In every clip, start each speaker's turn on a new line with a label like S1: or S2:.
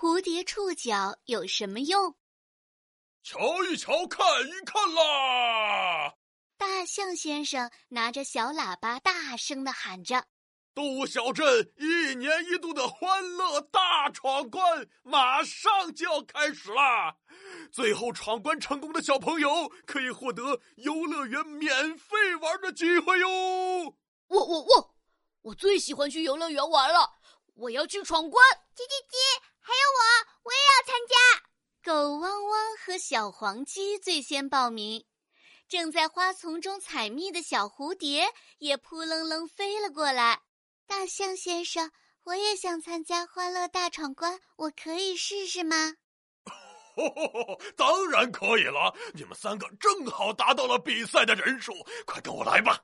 S1: 蝴蝶触角有什么用？
S2: 瞧一瞧，看一看啦！
S1: 大象先生拿着小喇叭，大声的喊着：“
S2: 动物小镇一年一度的欢乐大闯关马上就要开始啦！最后闯关成功的小朋友可以获得游乐园免费玩的机会哟！”
S3: 我我我，我最喜欢去游乐园玩了！我要去闯关！
S4: 叽叽叽，还有我，我也要参加！
S1: 狗汪小黄鸡最先报名。正在花丛中采蜜的小蝴蝶也扑棱棱飞了过来。大象先生，我也想参加欢乐大闯关，我可以试试吗？
S2: 当然可以了！你们三个正好达到了比赛的人数，快跟我来吧！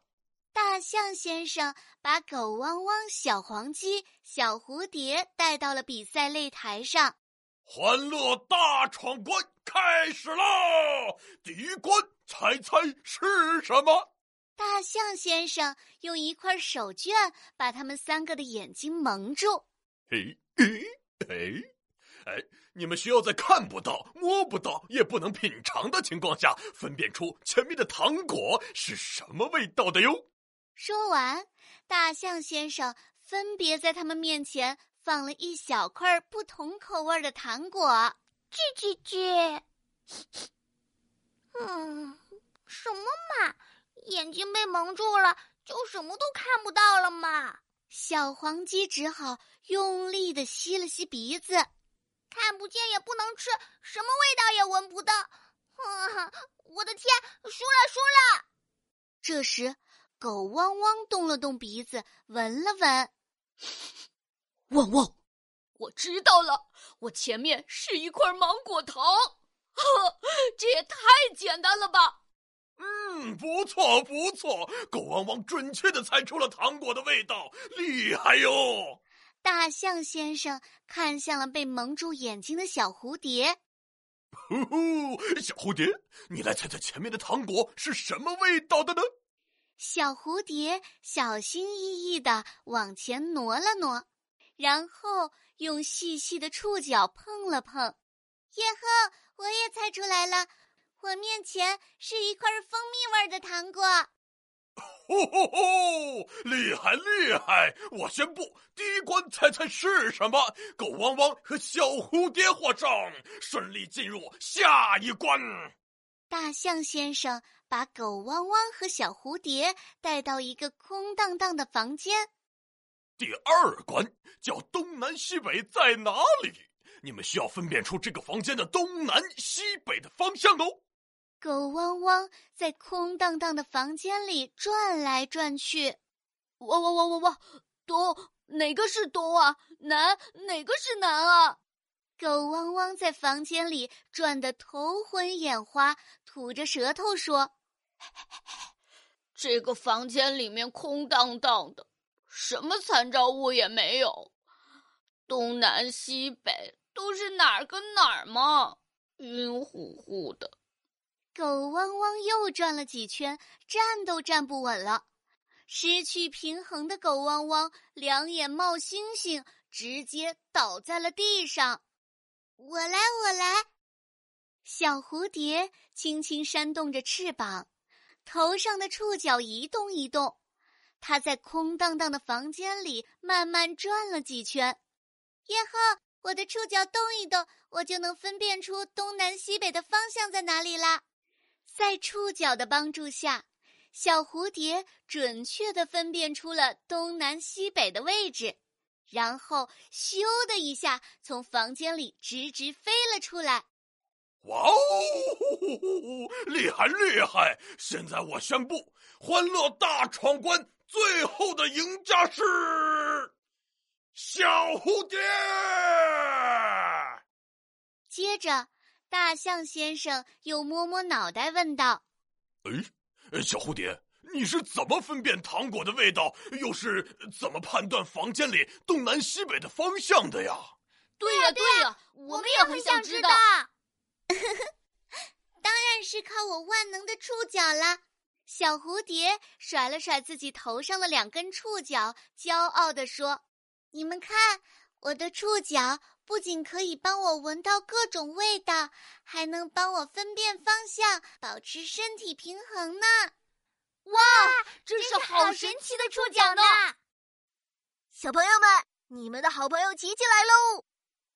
S1: 大象先生把狗汪汪、小黄鸡、小蝴蝶带到了比赛擂台上。
S2: 欢乐大闯关开始喽！第一关，猜猜是什么？
S1: 大象先生用一块手绢把他们三个的眼睛蒙住。
S2: 嘿，嘿，嘿，哎，你们需要在看不到、摸不到、也不能品尝的情况下，分辨出前面的糖果是什么味道的哟。
S1: 说完，大象先生分别在他们面前。放了一小块不同口味的糖果，
S4: 叽叽叽。嗯，什么嘛，眼睛被蒙住了，就什么都看不到了嘛。
S1: 小黄鸡只好用力的吸了吸鼻子，
S4: 看不见也不能吃，什么味道也闻不到。我的天，输了输了！
S1: 这时，狗汪汪动了动鼻子，闻了闻。
S3: 汪汪！我知道了，我前面是一块芒果糖，呵，这也太简单了吧！
S2: 嗯，不错不错，狗汪汪准确的猜出了糖果的味道，厉害哟！
S1: 大象先生看向了被蒙住眼睛的小蝴蝶，
S2: 呼呼，小蝴蝶，你来猜猜前面的糖果是什么味道的呢？
S1: 小蝴蝶小心翼翼的往前挪了挪。然后用细细的触角碰了碰，
S4: 耶呵！我也猜出来了，我面前是一块蜂蜜味的糖果。
S2: 吼吼吼！厉害厉害！我宣布，第一关猜猜是什么？狗汪汪和小蝴蝶获胜，顺利进入下一关。
S1: 大象先生把狗汪汪和小蝴蝶带到一个空荡荡的房间。
S2: 第二关叫东南西北在哪里？你们需要分辨出这个房间的东南西北的方向哦。
S1: 狗汪汪在空荡荡的房间里转来转去，
S3: 汪汪汪汪汪，东哪个是东啊？南哪个是南啊？
S1: 狗汪汪在房间里转得头昏眼花，吐着舌头说：“
S3: 这个房间里面空荡荡的。”什么参照物也没有，东南西北都是哪儿跟哪儿嘛？晕乎乎的。
S1: 狗汪汪又转了几圈，站都站不稳了。失去平衡的狗汪汪两眼冒星星，直接倒在了地上。
S4: 我来，我来。
S1: 小蝴蝶轻轻扇动着翅膀，头上的触角一动一动。他在空荡荡的房间里慢慢转了几圈，
S4: 耶呵！我的触角动一动，我就能分辨出东南西北的方向在哪里啦。
S1: 在触角的帮助下，小蝴蝶准确的分辨出了东南西北的位置，然后咻的一下从房间里直直飞了出来。
S2: 哇哦！厉害厉害！现在我宣布，欢乐大闯关。最后的赢家是小蝴蝶。
S1: 接着，大象先生又摸摸脑袋问道：“
S2: 哎，小蝴蝶，你是怎么分辨糖果的味道？又是怎么判断房间里东南西北的方向的呀？”“
S3: 对呀，对呀，我们也很想知道。
S4: 靠我万能的触角了。”
S1: 小蝴蝶甩了甩自己头上的两根触角，骄傲地说：“
S4: 你们看，
S1: 我的触角不仅可以帮我闻到各种味道，还能帮我分辨方向，保持身体平衡呢。
S3: 哇，真是好神奇的触角呢！
S5: 小朋友们，你们的好朋友琪琪来喽！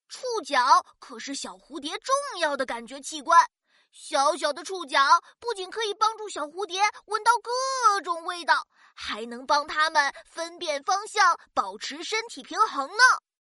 S5: 触角可是小蝴蝶重要的感觉器官。小小的触角不仅可以帮助小蝴蝶闻到各种味道，还能帮它们分辨方向，保持身体平衡呢。